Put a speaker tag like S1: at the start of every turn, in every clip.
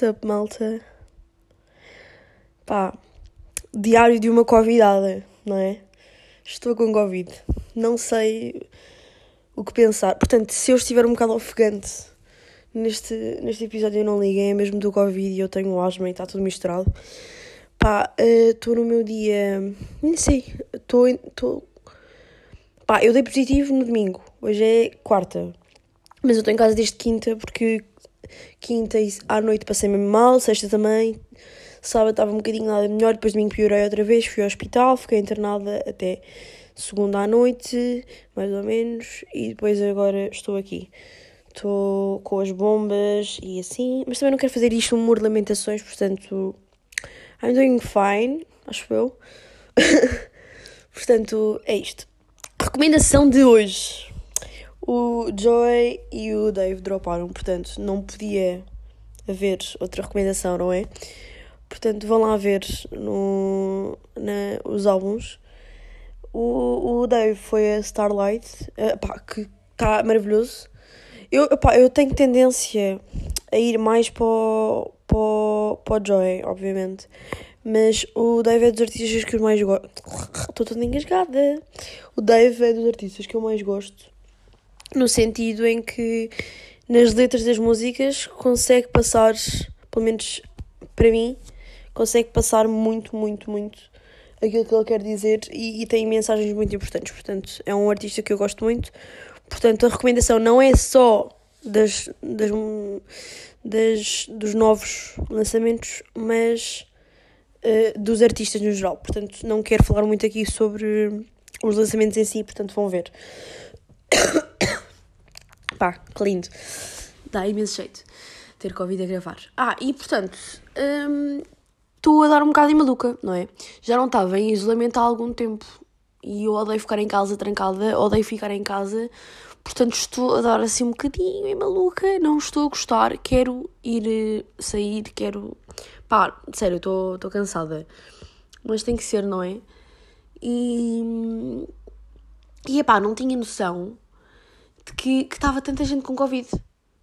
S1: Sup, malta? Pá, diário de uma convidada, não é? Estou com Covid. Não sei o que pensar. Portanto, se eu estiver um bocado ofegante neste, neste episódio, eu não liguei, é mesmo do Covid e eu tenho asma e está tudo misturado. Pá, estou uh, no meu dia. Nem sei. Estou. Pá, eu dei positivo no domingo. Hoje é quarta. Mas eu estou em casa desde quinta porque quinta à noite passei mesmo mal, sexta também. Sábado estava um bocadinho nada melhor, depois domingo piorei outra vez, fui ao hospital, fiquei internada até segunda à noite, mais ou menos, e depois agora estou aqui. Estou com as bombas e assim, mas também não quero fazer isto um humor de lamentações, portanto, I'm doing fine, acho eu. portanto, é isto. Recomendação de hoje. O Joy e o Dave droparam, portanto, não podia haver outra recomendação, não é? Portanto, vão lá ver no, na, os álbuns. O, o Dave foi a Starlight, pá, que está maravilhoso. Eu, eu tenho tendência a ir mais para para, para o Joy, obviamente. Mas o Dave é dos artistas que eu mais gosto. Estou toda engasgada. O Dave é dos artistas que eu mais gosto. No sentido em que nas letras das músicas consegue passar, pelo menos para mim, consegue passar muito, muito, muito aquilo que ele quer dizer e, e, tem mensagens muito importantes. Portanto, é um artista que eu gosto muito. Portanto, a recomendação não é só das, das, das dos novos lançamentos, mas uh, dos artistas no geral. Portanto, não quero falar muito aqui sobre os lançamentos em si, portanto, vão ver. Pá, que lindo. Dá imenso jeito ter Covid a gravar. Ah, e portanto, hum, estou a dar um bocado em maluca, não é? Já não estava em isolamento há algum tempo e eu odeio ficar em casa trancada, odeio ficar em casa, portanto estou a dar assim um bocadinho em maluca, não estou a gostar, quero ir eh, sair, quero. Pá, sério, estou cansada, mas tem que ser, não é? E. e pá, não tinha noção de que estava tanta gente com Covid,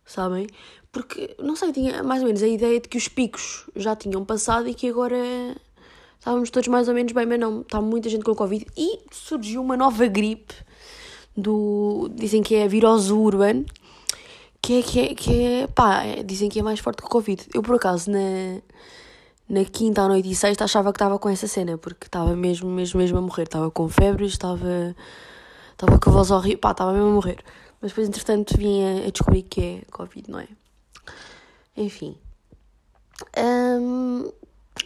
S1: sabem? Porque, não sei, tinha mais ou menos a ideia de que os picos já tinham passado e que agora estávamos todos mais ou menos bem, mas não, está muita gente com Covid. E surgiu uma nova gripe do. dizem que é a virose urban, que é, que é, que é pá, dizem que é mais forte que o Covid. Eu, por acaso, na, na quinta à noite e sexta achava que estava com essa cena, porque estava mesmo, mesmo, mesmo a morrer. Estava com febre, estava, estava com a voz horrível, pá, estava mesmo a morrer. Mas depois, entretanto, vim a, descobrir que é Covid, não é? Enfim. Um,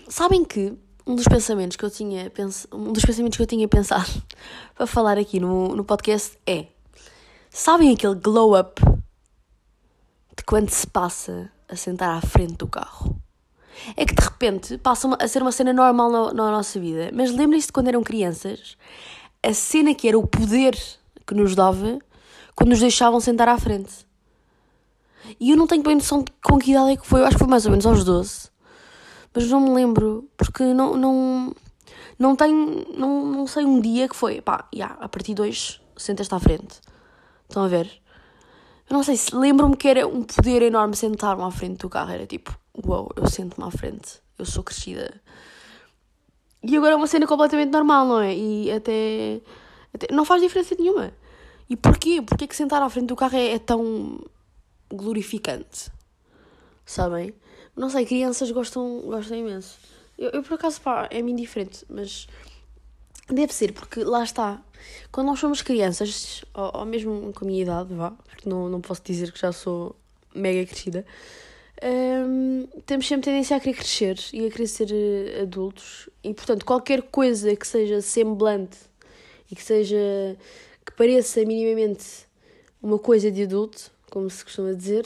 S1: sabem que um dos pensamentos que eu tinha pens... um dos pensamentos que eu tinha pensado para falar aqui no, no podcast é sabem aquele glow up de quando se passa a sentar à frente do carro? É que de repente passa a ser uma cena normal na, na nossa vida. Mas lembrem-se de quando eram crianças, a cena que era o poder que nos dava quando nos deixavam sentar à frente. E eu não tenho bem noção de com que idade é que foi, eu acho que foi mais ou menos aos 12. Mas não me lembro, porque não, não, não tenho, não, não sei um dia que foi, pá, yeah, a partir de hoje sentas-te à frente. Estão a ver? Eu não sei se lembro-me que era um poder enorme sentar-me à frente do carro, era tipo, uau, wow, eu sento-me à frente, eu sou crescida. E agora é uma cena completamente normal, não é? E até, até não faz diferença nenhuma. E porquê? Porquê que sentar à frente do carro é, é tão glorificante. Sabem? Não sei, crianças gostam, gostam imenso. Eu, eu por acaso, pá, é-me indiferente, mas deve ser, porque lá está. Quando nós somos crianças, ou, ou mesmo com a minha idade, vá, porque não, não posso dizer que já sou mega crescida, hum, temos sempre tendência a querer crescer e a querer ser uh, adultos. E, portanto, qualquer coisa que seja semblante e que seja. que pareça minimamente uma coisa de adulto, como se costuma dizer,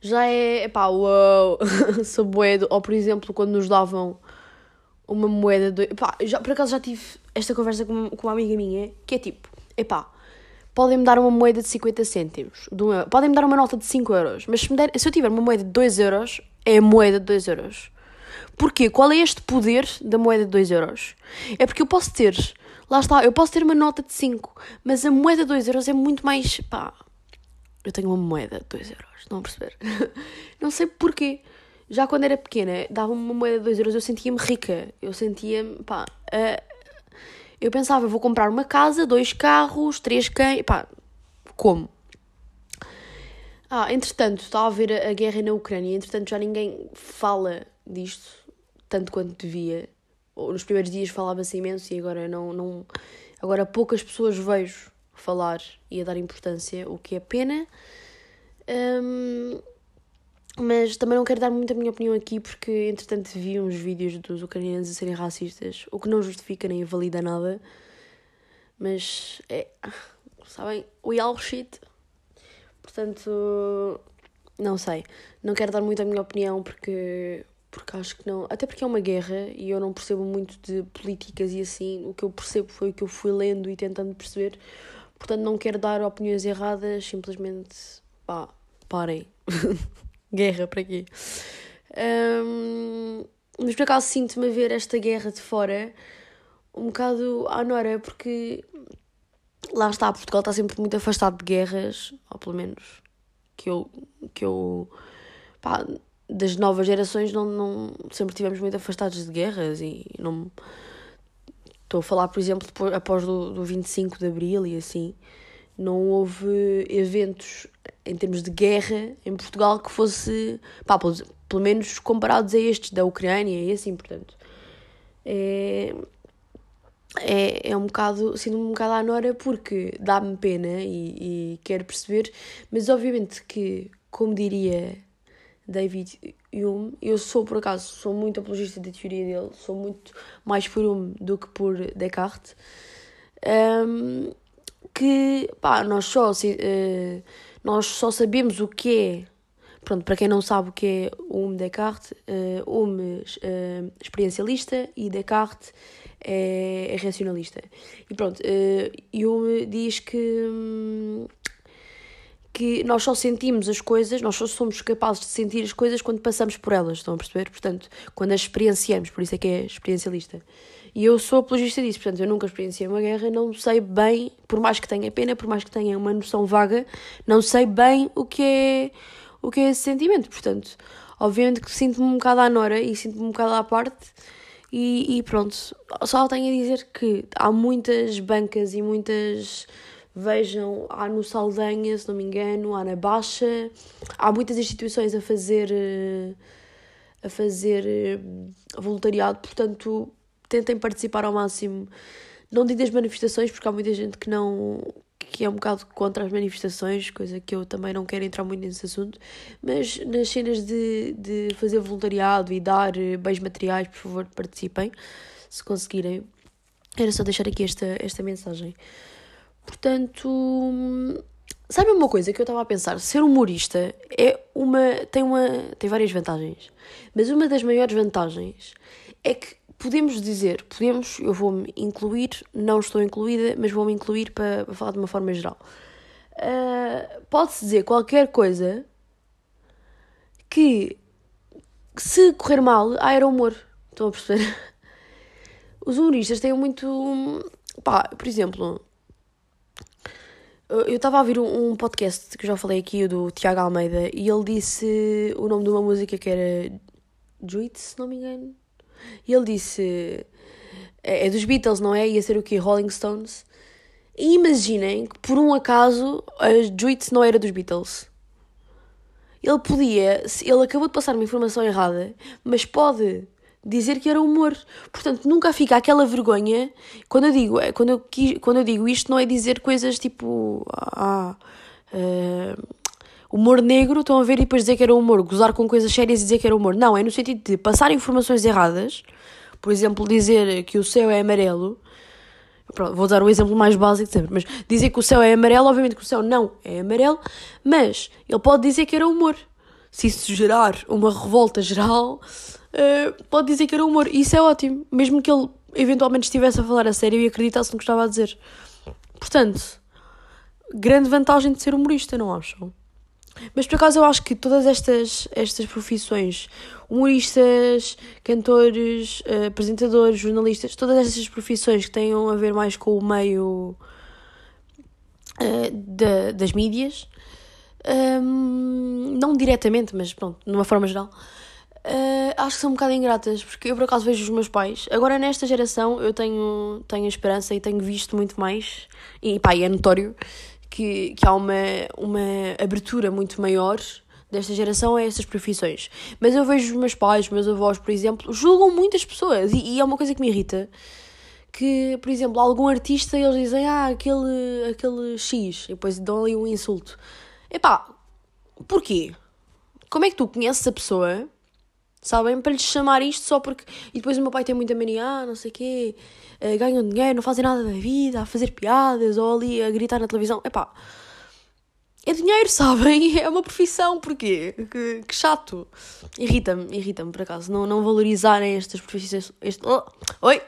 S1: já é, pá, uau, sou moeda. Ou, por exemplo, quando nos davam uma moeda de... Pá, já, por acaso já tive esta conversa com, com uma amiga minha, que é tipo, epá, podem-me dar uma moeda de 50 cêntimos, podem-me dar uma nota de 5 euros, mas se, der, se eu tiver uma moeda de 2 euros, é a moeda de 2 euros. Porquê? Qual é este poder da moeda de 2 euros? É porque eu posso ter lá está, eu posso ter uma nota de 5, mas a moeda de 2 euros é muito mais. pá. Eu tenho uma moeda de 2 euros, não a perceber? não sei porquê. Já quando era pequena, dava-me uma moeda de 2 euros, eu sentia-me rica. Eu sentia-me, pá. Uh, eu pensava, vou comprar uma casa, dois carros, três cães. pá, como? Ah, entretanto, está a haver a guerra na Ucrânia, entretanto já ninguém fala disto, tanto quanto devia. Nos primeiros dias falava-se imenso e agora não, não. Agora poucas pessoas vejo falar e a dar importância, o que é pena. Um, mas também não quero dar muito a minha opinião aqui porque, entretanto, vi uns vídeos dos ucranianos a serem racistas, o que não justifica nem invalida nada. Mas é. Sabem? We all shit. Portanto, não sei. Não quero dar muito a minha opinião porque, porque acho que não. Até porque é uma guerra e eu não percebo muito de políticas e assim. O que eu percebo foi o que eu fui lendo e tentando perceber. Portanto, não quero dar opiniões erradas, simplesmente. pá, parem. guerra para quê? Um, mas por acaso sinto-me a ver esta guerra de fora um bocado à Nora, porque lá está, Portugal está sempre muito afastado de guerras, ou pelo menos que eu, que eu pá, das novas gerações não, não sempre tivemos muito afastados de guerras e não estou a falar, por exemplo, depois, após do, do 25 de Abril e assim, não houve eventos em termos de guerra em Portugal que fosse, pá, pelo, pelo menos comparados a estes da Ucrânia e assim, portanto. É, é, é um bocado, sinto-me um bocado à nora porque dá-me pena e, e quero perceber, mas obviamente que, como diria David Hume, eu sou por acaso, sou muito apologista da teoria dele, sou muito mais por Hume do que por Descartes, um, que pá, nós só, uh, nós só sabemos o que é Pronto, para quem não sabe o que é Hume Descartes, uh, Hume uh, experiencialista e Descartes é, é racionalista. E pronto, uh, Hume diz que, hum, que nós só sentimos as coisas, nós só somos capazes de sentir as coisas quando passamos por elas, estão a perceber? Portanto, quando as experienciamos, por isso é que é experiencialista. E eu sou apologista disso, portanto, eu nunca experienciei uma guerra, não sei bem, por mais que tenha pena, por mais que tenha uma noção vaga, não sei bem o que é, o que é esse sentimento. Portanto, obviamente que sinto-me um bocado à nora e sinto-me um bocado à parte e, e pronto, só tenho a dizer que há muitas bancas e muitas. Vejam, há no Saldanha, se não me engano, há na Baixa, há muitas instituições a fazer a fazer voluntariado, portanto, tentem participar ao máximo. Não digo das manifestações, porque há muita gente que não, que é um bocado contra as manifestações, coisa que eu também não quero entrar muito nesse assunto, mas nas cenas de, de fazer voluntariado e dar bens materiais, por favor, participem, se conseguirem. Era só deixar aqui esta, esta mensagem. Portanto, sabe uma coisa que eu estava a pensar? Ser humorista é uma tem, uma, tem várias vantagens, mas uma das maiores vantagens é que podemos dizer, podemos, eu vou-me incluir, não estou incluída, mas vou-me incluir para, para, falar de uma forma geral. Uh, Pode-se dizer qualquer coisa que, se correr mal, ah, era humor. Estão a perceber? Os humoristas têm muito. Pá, por exemplo, eu estava a ouvir um, podcast que já falei aqui, do Tiago Almeida, e ele disse o nome de uma música que era Juice, se não me engano. E ele disse: é, é dos Beatles, não é? Ia ser o quê? Rolling Stones. E imaginem que por um acaso a Juice não era dos Beatles. Ele podia, ele acabou de passar uma informação errada, mas pode dizer que era humor. Portanto, nunca fica aquela vergonha. Quando eu digo, quando eu, quando eu digo isto, não é dizer coisas tipo. Ah, uh, humor negro, estão a ver e depois dizer que era humor, gozar com coisas sérias e dizer que era humor. Não, é no sentido de passar informações erradas, por exemplo, dizer que o céu é amarelo. Pronto, vou dar o exemplo mais básico sempre, mas dizer que o céu é amarelo, obviamente que o céu não é amarelo, mas ele pode dizer que era humor. Se isso gerar uma revolta geral, uh, pode dizer que era humor. E isso é ótimo, mesmo que ele eventualmente estivesse a falar a sério e acreditasse no que estava a dizer. Portanto, grande vantagem de ser humorista, não acham? Mas por acaso eu acho que todas estas, estas profissões, humoristas, cantores, uh, apresentadores, jornalistas, todas estas profissões que tenham a ver mais com o meio uh, da, das mídias, um, não diretamente, mas pronto, de uma forma geral, uh, acho que são um bocado ingratas, porque eu por acaso vejo os meus pais. Agora nesta geração eu tenho, tenho esperança e tenho visto muito mais, e pá, é notório que, que há uma, uma abertura muito maior desta geração a estas profissões. Mas eu vejo os meus pais, meus avós, por exemplo, julgam muitas pessoas e, e é uma coisa que me irrita. Que, por exemplo, algum artista eles dizem, ah, aquele, aquele X, e depois dão ali um insulto. Epá, porquê? Como é que tu conheces a pessoa sabem? Para lhes chamar isto só porque. E depois o meu pai tem muita mania, ah, não sei o quê, uh, ganham dinheiro, não fazem nada da vida, a fazer piadas ou ali a gritar na televisão. Epá, é dinheiro, sabem? É uma profissão, porquê? Que, que chato. Irrita-me, irrita-me por acaso. Não, não valorizarem estas profissões. Este, oh, oi!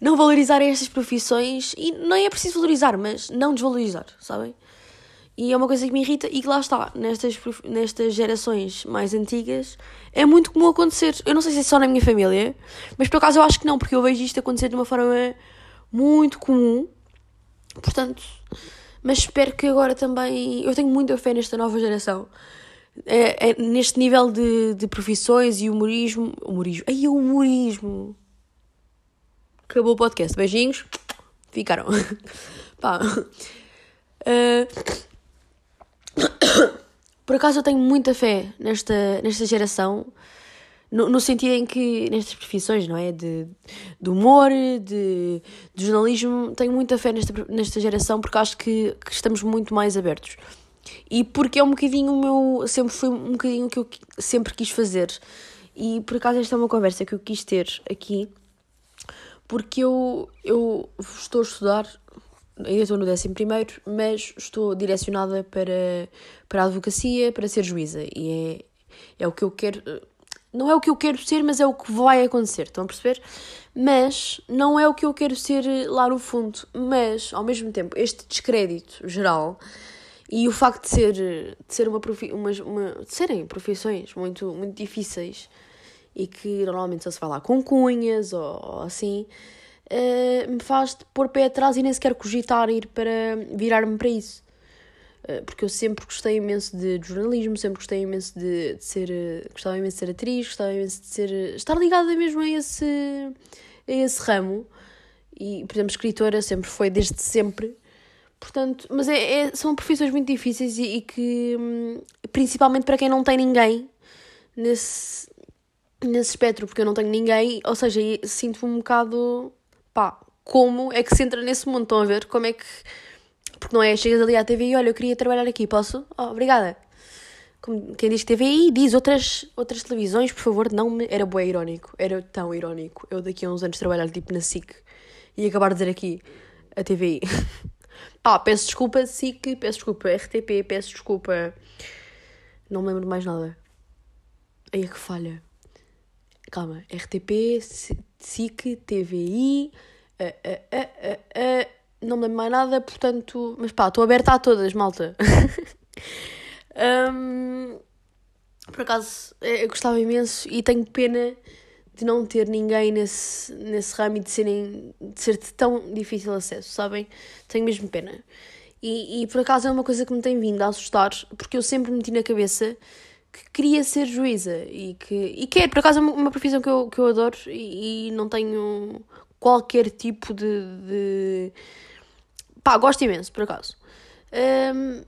S1: Não valorizarem estas profissões e não é preciso valorizar, mas não desvalorizar, sabem? E é uma coisa que me irrita e que lá está, nestas, nestas gerações mais antigas, é muito comum acontecer. Eu não sei se é só na minha família, mas por acaso eu acho que não, porque eu vejo isto acontecer de uma forma muito comum. Portanto, mas espero que agora também. Eu tenho muita fé nesta nova geração. É, é neste nível de, de profissões e humorismo. Humorismo. Ai, humorismo! Acabou o podcast. Beijinhos. Ficaram. Pá. Uh, por acaso eu tenho muita fé nesta, nesta geração, no, no sentido em que, nestas profissões, não é? De, de humor, de, de jornalismo, tenho muita fé nesta, nesta geração porque acho que, que estamos muito mais abertos. E porque é um bocadinho o meu. Sempre foi um bocadinho o que eu sempre quis fazer. E por acaso esta é uma conversa que eu quis ter aqui, porque eu, eu estou a estudar ainda estou no 11 primeiro, mas estou direcionada para, para a advocacia, para ser juíza. E é, é o que eu quero. Não é o que eu quero ser, mas é o que vai acontecer, estão a perceber? Mas não é o que eu quero ser lá no fundo. Mas, ao mesmo tempo, este descrédito geral e o facto de ser, de ser uma, profi uma, uma de serem profissões muito, muito difíceis e que normalmente só se vai lá com cunhas ou, ou assim, uh, me faz pôr pé atrás e nem sequer cogitar ir para virar-me para isso. Uh, porque eu sempre gostei imenso de, de jornalismo, sempre gostei imenso de, de ser. Uh, gostava imenso de ser atriz, gostava imenso de ser. estar ligada mesmo a esse, a esse ramo. E, por exemplo, escritora sempre foi desde sempre. Portanto, mas é, é são profissões muito difíceis e, e que, hum, principalmente para quem não tem ninguém nesse, nesse espectro, porque eu não tenho ninguém, ou seja, sinto-me um bocado pá, como é que se entra nesse mundo? Estão a ver? Como é que. Porque não é, chegas ali à TV e olha, eu queria trabalhar aqui, posso? Oh, obrigada. Como quem diz TVI, diz outras, outras televisões, por favor, não me. Era bué irónico, era tão irónico. Eu daqui a uns anos trabalhar tipo na SIC e acabar de dizer aqui a TVI. Pá, peço desculpa, SIC, peço desculpa, RTP, peço desculpa. Não me lembro mais nada. Aí é que falha. Calma, RTP, SIC, TVI, uh, uh, não me lembro mais nada, portanto. Mas pá, estou aberta a todas, malta. um, por acaso, eh, eu gostava imenso e tenho pena de não ter ninguém nesse, nesse ramo e de, serem, de ser de tão difícil acesso, sabem? Tenho mesmo pena. E, e por acaso é uma coisa que me tem vindo a assustar, porque eu sempre meti na cabeça que queria ser juíza e que, e que é, por acaso, uma profissão que eu, que eu adoro e, e não tenho qualquer tipo de, de. pá, gosto imenso, por acaso. Um,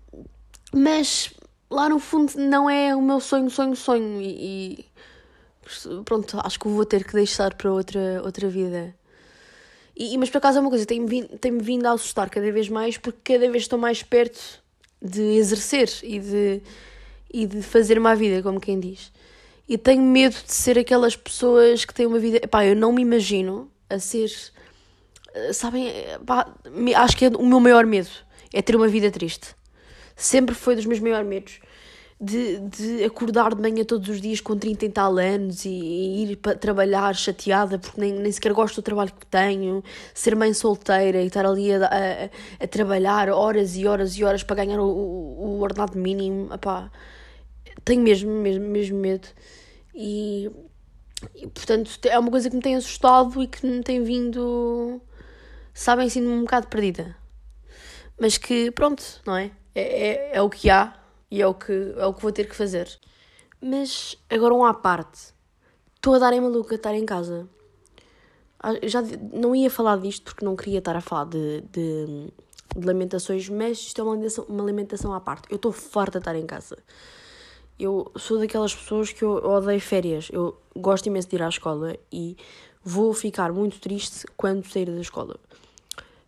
S1: mas lá no fundo não é o meu sonho, sonho, sonho e, e pronto, acho que vou ter que deixar para outra, outra vida. E, mas por acaso é uma coisa, tem-me vindo, tem vindo a assustar cada vez mais porque cada vez estou mais perto de exercer e de e de fazer uma vida, como quem diz. E tenho medo de ser aquelas pessoas que têm uma vida. Pá, eu não me imagino a ser. Eh, sabem? Pá, acho que é o meu maior medo é ter uma vida triste. Sempre foi dos meus maiores medos. de, de acordar de manhã todos os dias com 30 e tal anos e, e ir para trabalhar chateada porque nem, nem sequer gosto do trabalho que tenho, ser mãe solteira e estar ali a, a, a trabalhar horas e horas e horas para ganhar o, o, o ordenado mínimo, epá, tenho mesmo, mesmo, mesmo medo. E, e, portanto é uma coisa que me tem assustado e que me tem vindo, sabem, sinto-me um bocado perdida. Mas que pronto, não é? É, é, é o que há e é o que, é o que vou ter que fazer. Mas agora um à parte. Estou a dar em maluca estar em casa. Ah, já não ia falar disto porque não queria estar a falar de, de, de lamentações, mas isto é uma lamentação, uma lamentação à parte. Eu estou farta de estar em casa. Eu sou daquelas pessoas que eu odeio férias. Eu gosto imenso de ir à escola e vou ficar muito triste quando sair da escola.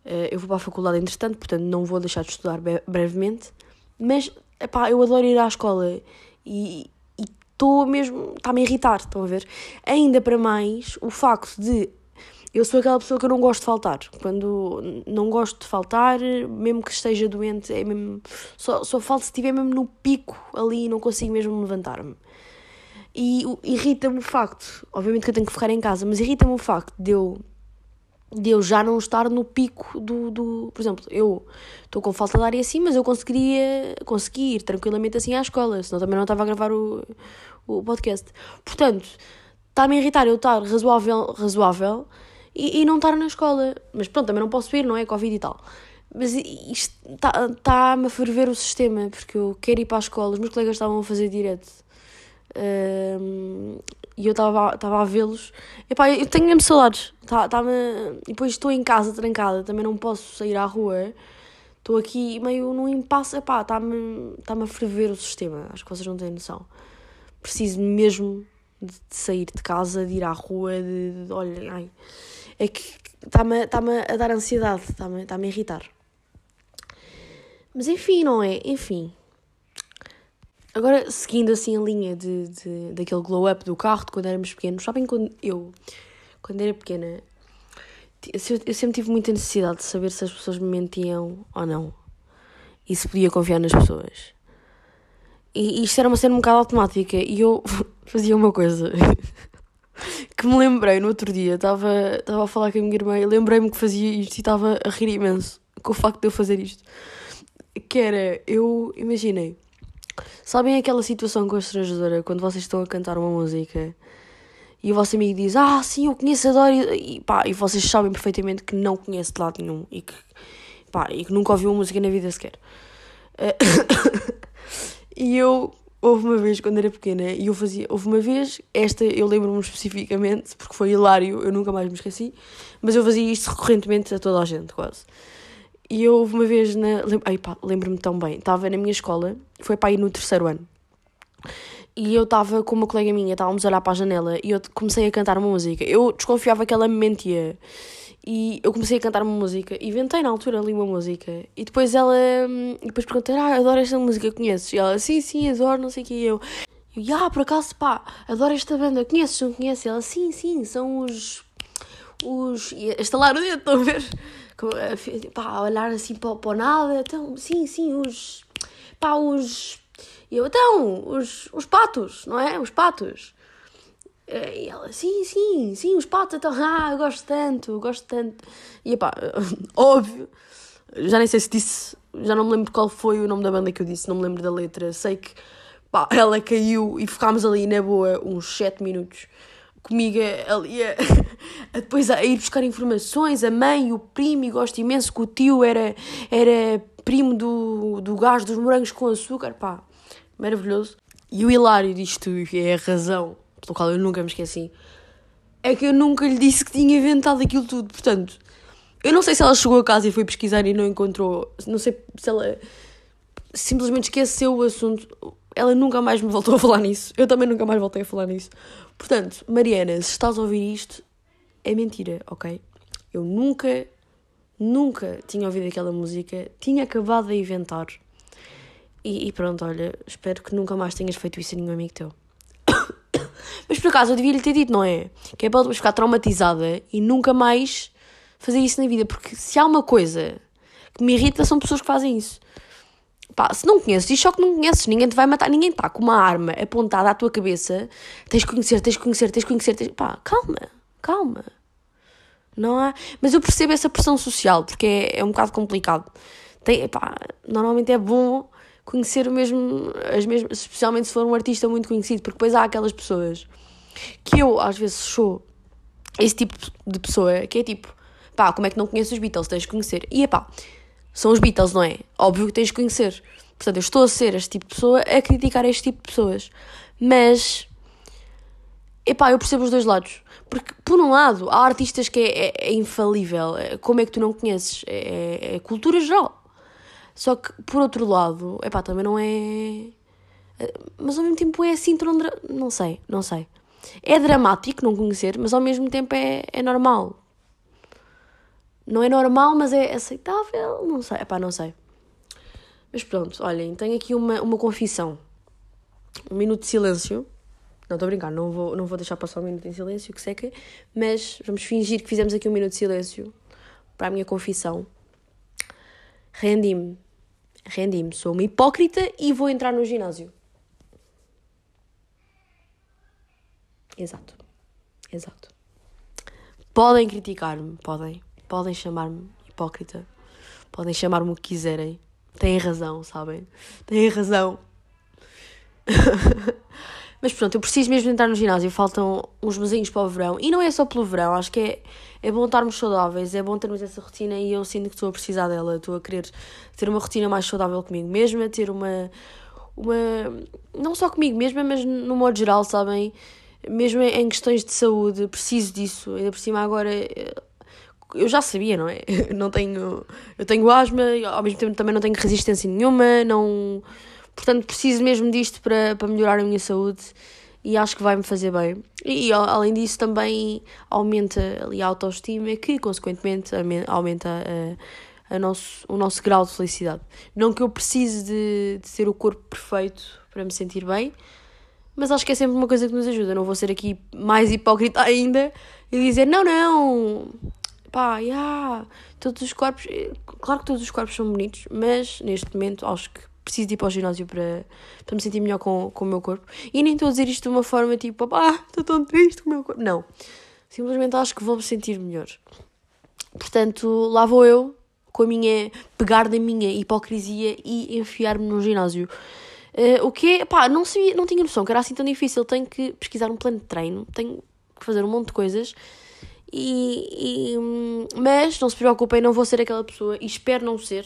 S1: Eh, eu vou para a faculdade entretanto, portanto não vou deixar de estudar brevemente, mas epá, eu adoro ir à escola e estou mesmo. está-me a irritar, estão a ver? Ainda para mais o facto de. Eu sou aquela pessoa que eu não gosto de faltar. Quando não gosto de faltar, mesmo que esteja doente, é mesmo, só, só falta se estiver mesmo no pico ali e não consigo mesmo levantar-me. E irrita-me o facto, obviamente que eu tenho que ficar em casa, mas irrita-me o facto de eu de eu já não estar no pico do, do por exemplo, eu estou com falta de ar e assim, mas eu conseguiria conseguir tranquilamente assim à escola, senão também não estava a gravar o, o podcast. Portanto, está-me a irritar eu estar razoável, razoável e, e não estar na escola. Mas pronto, também não posso ir, não é? Covid e tal. Mas isto está-me tá a ferver o sistema, porque eu quero ir para a escola, os meus colegas estavam a fazer direto. Um, e eu estava a vê-los. Epá, eu tenho mesmo saudades. Tá, tá e depois estou em casa trancada, também não posso sair à rua. Estou aqui meio num impasse. Epá, está-me tá a ferver o sistema. Acho que vocês não têm noção. Preciso mesmo de sair de casa, de ir à rua, de. de olha, ai. É que está-me tá a dar ansiedade, está-me tá a irritar. Mas enfim, não é? Enfim. Agora, seguindo assim a linha de, de, daquele glow up do carro de quando éramos pequenos, sabem quando eu, quando era pequena, eu sempre tive muita necessidade de saber se as pessoas me mentiam ou não. E se podia confiar nas pessoas. E isto era uma cena um bocado automática e eu fazia uma coisa que me lembrei no outro dia. Estava a falar com a minha irmã e lembrei-me que fazia isto e estava a rir imenso com o facto de eu fazer isto. Que era, eu imaginei Sabem aquela situação constrangedora quando vocês estão a cantar uma música e o vosso amigo diz: Ah, sim, eu conheço, adoro, e, pá, e vocês sabem perfeitamente que não conhece de lado nenhum e que, pá, e que nunca ouviu uma música na vida sequer. e eu, houve uma vez quando era pequena, e eu fazia, houve uma vez, esta eu lembro-me especificamente, porque foi hilário, eu nunca mais me esqueci, mas eu fazia isto recorrentemente a toda a gente, quase. E eu houve uma vez na. lembro-me tão bem. Estava na minha escola, foi para ir no terceiro ano. E eu estava com uma colega minha, estávamos a olhar para a janela e eu comecei a cantar uma música. Eu desconfiava que ela me mentia. E eu comecei a cantar uma música, inventei na altura ali uma música. E depois ela. E depois perguntei: Ah, adoro esta música, conheces? E ela: Sim, sim, adoro, não sei o que. E eu: e ah, por acaso, pá, adoro esta banda, conheces, não conheces? Ela: Sim, sim, são os. Os. E estalar o dedo, estão a ver? pá, olhar assim para, para nada, então, sim, sim, os, pá, os, e eu, então, os, os patos, não é? Os patos. E ela, sim, sim, sim, os patos, então, ah, eu gosto tanto, gosto tanto. E pá, óbvio, já nem sei se disse, já não me lembro qual foi o nome da banda que eu disse, não me lembro da letra, sei que, pá, ela caiu e ficámos ali na boa uns 7 minutos comigo ali a, a, depois a ir buscar informações, a mãe, o primo, e gosto imenso que o tio era, era primo do, do gás dos morangos com açúcar, pá, maravilhoso. E o hilário disto, é a razão pelo qual eu nunca me esqueci, é que eu nunca lhe disse que tinha inventado aquilo tudo, portanto, eu não sei se ela chegou a casa e foi pesquisar e não encontrou, não sei se ela simplesmente esqueceu o assunto, ela nunca mais me voltou a falar nisso. Eu também nunca mais voltei a falar nisso. Portanto, Mariana, se estás a ouvir isto, é mentira, ok? Eu nunca, nunca tinha ouvido aquela música, tinha acabado de inventar. E, e pronto, olha, espero que nunca mais tenhas feito isso a nenhum amigo teu. Mas por acaso eu devia lhe ter dito, não é? Que é para depois ficar traumatizada e nunca mais fazer isso na vida. Porque se há uma coisa que me irrita, são pessoas que fazem isso. Pá, se não conheces, diz só que não conheces, ninguém te vai matar, ninguém está com uma arma apontada à tua cabeça. Tens de conhecer, tens de conhecer, tens de conhecer. Tens... Pá, calma, calma. Não há. Mas eu percebo essa pressão social, porque é, é um bocado complicado. Tem, pá, normalmente é bom conhecer o mesmo, as mesmas, especialmente se for um artista muito conhecido, porque depois há aquelas pessoas que eu às vezes sou esse tipo de pessoa que é tipo, pá, como é que não conheces os Beatles? Tens de conhecer. E é pá, são os Beatles, não é? Óbvio que tens de conhecer. Portanto, eu estou a ser este tipo de pessoa a criticar este tipo de pessoas. Mas, epá, eu percebo os dois lados. Porque, por um lado, há artistas que é, é, é infalível. Como é que tu não conheces? É, é, é, cultura geral. Só que, por outro lado, epá, também não é. Mas ao mesmo tempo é assim tão. Não sei, não sei. É dramático não conhecer, mas ao mesmo tempo é, é normal. Não é normal, mas é aceitável. Não sei, epá, não sei. Mas pronto, olhem, tenho aqui uma, uma confissão. Um minuto de silêncio. Não, estou a brincar, não vou, não vou deixar passar um minuto em silêncio, que seca. Mas vamos fingir que fizemos aqui um minuto de silêncio para a minha confissão. Rendi-me. Rendi-me. Sou uma hipócrita e vou entrar no ginásio. Exato. Exato. Podem criticar-me, podem. Podem chamar-me hipócrita. Podem chamar-me o que quiserem. Têm razão, sabem? Têm razão. Mas pronto, eu preciso mesmo entrar no ginásio. Faltam uns mesinhos para o verão. E não é só pelo verão, acho que é, é bom estarmos saudáveis, é bom termos essa rotina e eu sinto que estou a precisar dela. Estou a querer ter uma rotina mais saudável comigo mesma, ter uma. uma não só comigo mesma, mas no modo geral, sabem? Mesmo em questões de saúde, preciso disso. Ainda por cima agora eu já sabia, não é? não tenho, eu tenho asma, ao mesmo tempo também não tenho resistência nenhuma, não, portanto preciso mesmo disto para, para melhorar a minha saúde e acho que vai-me fazer bem. E além disso também aumenta ali a autoestima que consequentemente aumenta a, a nosso, o nosso grau de felicidade. Não que eu precise de, de ter o corpo perfeito para me sentir bem, mas acho que é sempre uma coisa que nos ajuda. Não vou ser aqui mais hipócrita ainda e dizer não, não, pá, yeah, todos os corpos, eh, claro que todos os corpos são bonitos, mas neste momento acho que preciso de ir para o ginásio para, para me sentir melhor com, com o meu corpo. E nem estou a dizer isto de uma forma tipo, pá, estou tão triste com o meu corpo. Não, simplesmente acho que vou me sentir melhor. Portanto, lá vou eu, com a minha, pegar da minha hipocrisia e enfiar-me no ginásio. Uh, o que é, pá, não, sabia, não tinha noção que era assim tão difícil. Tenho que pesquisar um plano de treino, tenho que fazer um monte de coisas e, e, mas não se preocupem, não vou ser aquela pessoa e espero não ser.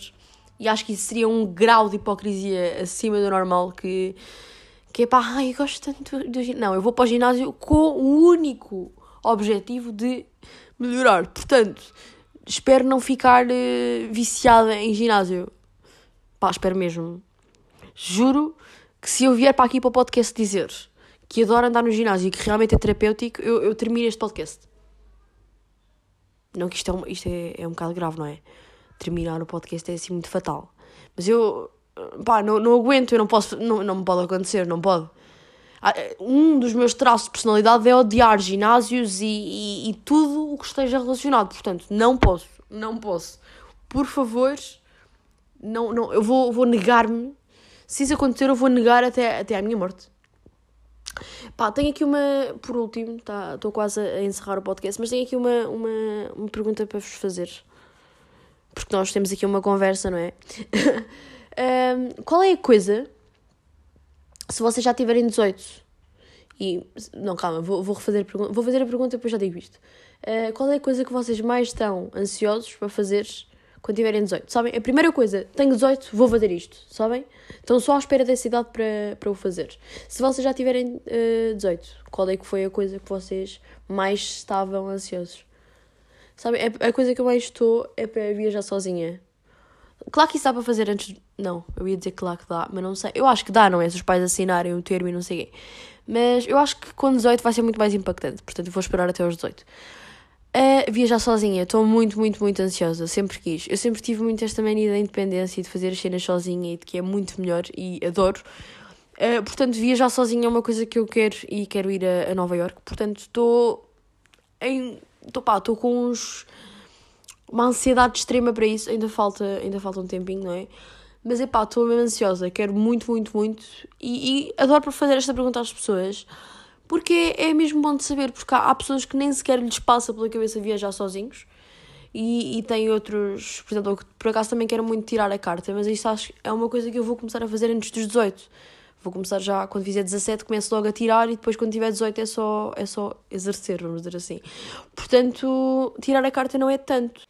S1: E acho que isso seria um grau de hipocrisia acima do normal que, que é pá, ai, eu gosto tanto do ginásio. Não, eu vou para o ginásio com o único objetivo de melhorar. Portanto, espero não ficar uh, viciada em ginásio. Pá, espero mesmo. Juro que se eu vier para aqui para o podcast dizer que adoro andar no ginásio e que realmente é terapêutico, eu, eu termino este podcast. Não que isto, é um, isto é, é um bocado grave, não é? Terminar o podcast é assim muito fatal. Mas eu, pá, não, não aguento, eu não posso, não, não me pode acontecer, não pode. Ah, um dos meus traços de personalidade é odiar ginásios e, e, e tudo o que esteja relacionado. Portanto, não posso, não posso. Por favor, não, não, eu vou, vou negar-me. Se isso acontecer, eu vou negar até, até à minha morte. Pá, tenho aqui uma, por último, tá, estou quase a encerrar o podcast, mas tenho aqui uma, uma, uma pergunta para vos fazer. Porque nós temos aqui uma conversa, não é? um, qual é a coisa, se vocês já tiverem 18, e, não, calma, vou, vou refazer a pergunta, vou fazer a pergunta e depois já digo isto. Uh, qual é a coisa que vocês mais estão ansiosos para fazer quando tiverem 18. Sabem? A primeira coisa, tenho 18, vou fazer isto, sabem? Estão só à espera dessa idade para, para o fazer. Se vocês já tiverem uh, eh, 18, qual é que foi a coisa que vocês mais estavam ansiosos? Sabem? A, a coisa que eu mais estou é para viajar sozinha. Claro que isso dá para fazer antes. Não, eu ia dizer claro que dá, mas não sei. Eu acho que dá, não é? Se os pais assinarem o termo e não sei quê. Mas eu acho que com 18 vai ser muito mais impactante, portanto vou esperar até aos 18 a viajar sozinha. Estou muito, muito, muito ansiosa. Sempre quis. Eu sempre tive muito esta mania da independência e de fazer as cenas sozinha e de que é muito melhor e adoro. Uh, portanto, viajar sozinha é uma coisa que eu quero e quero ir a, a Nova York. Portanto, estou em. Estou pá, estou com uns. Uma ansiedade extrema para isso. Ainda falta, ainda falta um tempinho, não é? Mas é pá, estou mesmo ansiosa, quero muito, muito, muito. E, e adoro por fazer esta pergunta às pessoas, porque é, mesmo bom de saber, porque há, há, pessoas que nem sequer lhes passa pela cabeça viajar sozinhos. E, e tem outros, por exemplo, eu por acaso também quero muito tirar a carta, mas isso acho é uma coisa que eu vou começar a fazer antes dos 18. Vou começar já, quando fizer 17, começo logo a tirar e depois quando tiver 18 é só, é só exercer, vamos dizer assim. Portanto, tirar a carta não é tanto.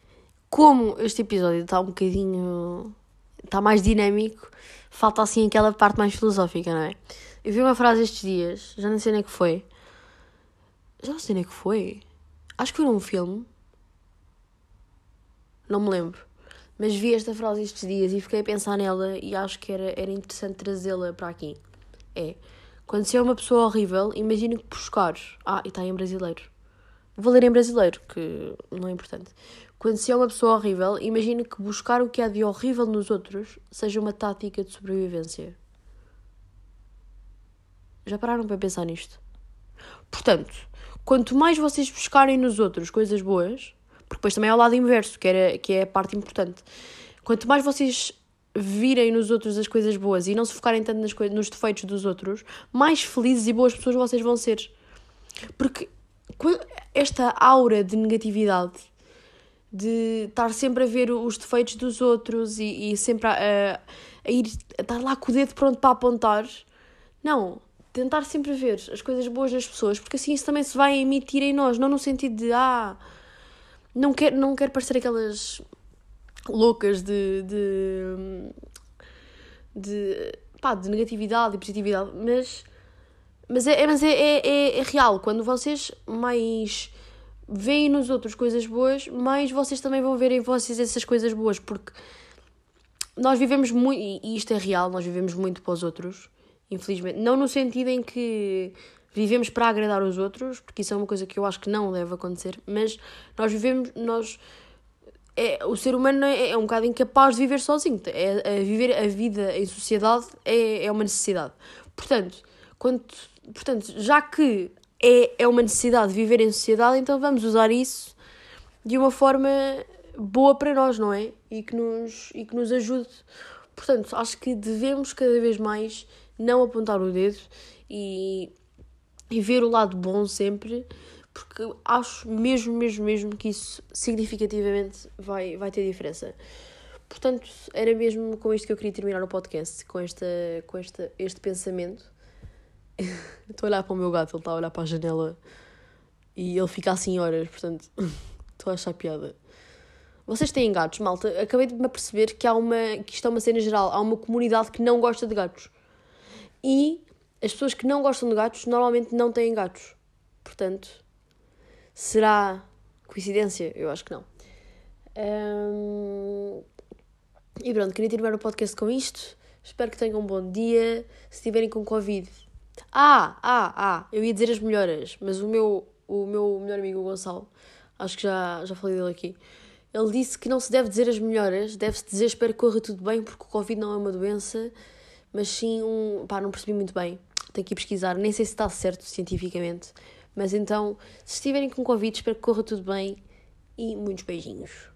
S1: Como este episódio está um bocadinho está mais dinâmico, falta assim aquela parte mais filosófica, não é? Eu vi uma frase estes dias, já não sei nem que foi. Já não sei nem que foi. Acho que foi num filme. Não me lembro. Mas vi esta frase estes dias e fiquei a pensar nela e acho que era, era interessante trazê-la para aqui. É, quando se é uma pessoa horrível, imagina que buscares. Ah, e está em brasileiro. Vou ler em brasileiro, que não é importante. Quando se é uma pessoa horrível, imagina que buscar o que há de horrível nos outros seja uma tática de sobrevivência. Já pararam para pensar nisto? Portanto, quanto mais vocês buscarem nos outros coisas boas, porque depois também há o lado inverso, que, era, que é a parte importante. Quanto mais vocês virem nos outros as coisas boas e não se focarem tanto nas coisas, nos defeitos dos outros, mais felizes e boas pessoas vocês vão ser. Porque esta aura de negatividade de estar sempre a ver os defeitos dos outros e, e sempre a, a, ir a estar lá com o dedo pronto para apontar. Não, tentar sempre ver as coisas boas das pessoas, porque assim isso também se vai emitir em nós, não no sentido de ah, não quero, não quero parecer aquelas loucas de, de, de, pá, de negatividade e positividade, mas, mas, é, mas é, é, é, é real, quando vocês mais veem nos outros coisas boas, mais vocês também vão ver em vocês essas coisas boas, porque nós vivemos muito, e isto é real, nós vivemos muito para os outros, infelizmente. Não no sentido em que vivemos para agradar os outros, porque isso é uma coisa que eu acho que não deve acontecer, mas nós vivemos, nós. É, o ser humano é, é um bocado incapaz de viver sozinho. É, é, viver a vida em sociedade é, é uma necessidade. Portanto, quando, portanto, já que é, é uma necessidade de viver em sociedade, então vamos usar isso de uma forma boa para nós, não é? E que nos, e que nos ajude. Portanto, acho que devemos cada vez mais não apontar o dedo e, e ver o lado bom sempre, porque acho mesmo, mesmo, mesmo que isso significativamente vai, vai ter diferença. Portanto, era mesmo com isto que eu queria terminar o podcast, com, esta, com esta, este pensamento. Estou a olhar para o meu gato, ele está a olhar para a janela e ele fica assim horas, portanto, estou a achar piada. Vocês têm gatos, malta? Acabei de me aperceber que há uma. que isto é uma cena geral, há uma comunidade que não gosta de gatos. E as pessoas que não gostam de gatos normalmente não têm gatos. Portanto, será coincidência? Eu acho que não. Um... E pronto, queria terminar o podcast com isto. Espero que tenham um bom dia. Se estiverem com Covid, ah, ah, ah, eu ia dizer as melhoras, mas o meu, o meu melhor amigo, o Gonçalo, acho que já, já falei dele aqui, ele disse que não se deve dizer as melhoras, deve-se dizer espero que corra tudo bem, porque o Covid não é uma doença, mas sim um. pá, não percebi muito bem, tenho que ir pesquisar, nem sei se está certo cientificamente, mas então, se estiverem com convites, espero que corra tudo bem e muitos beijinhos.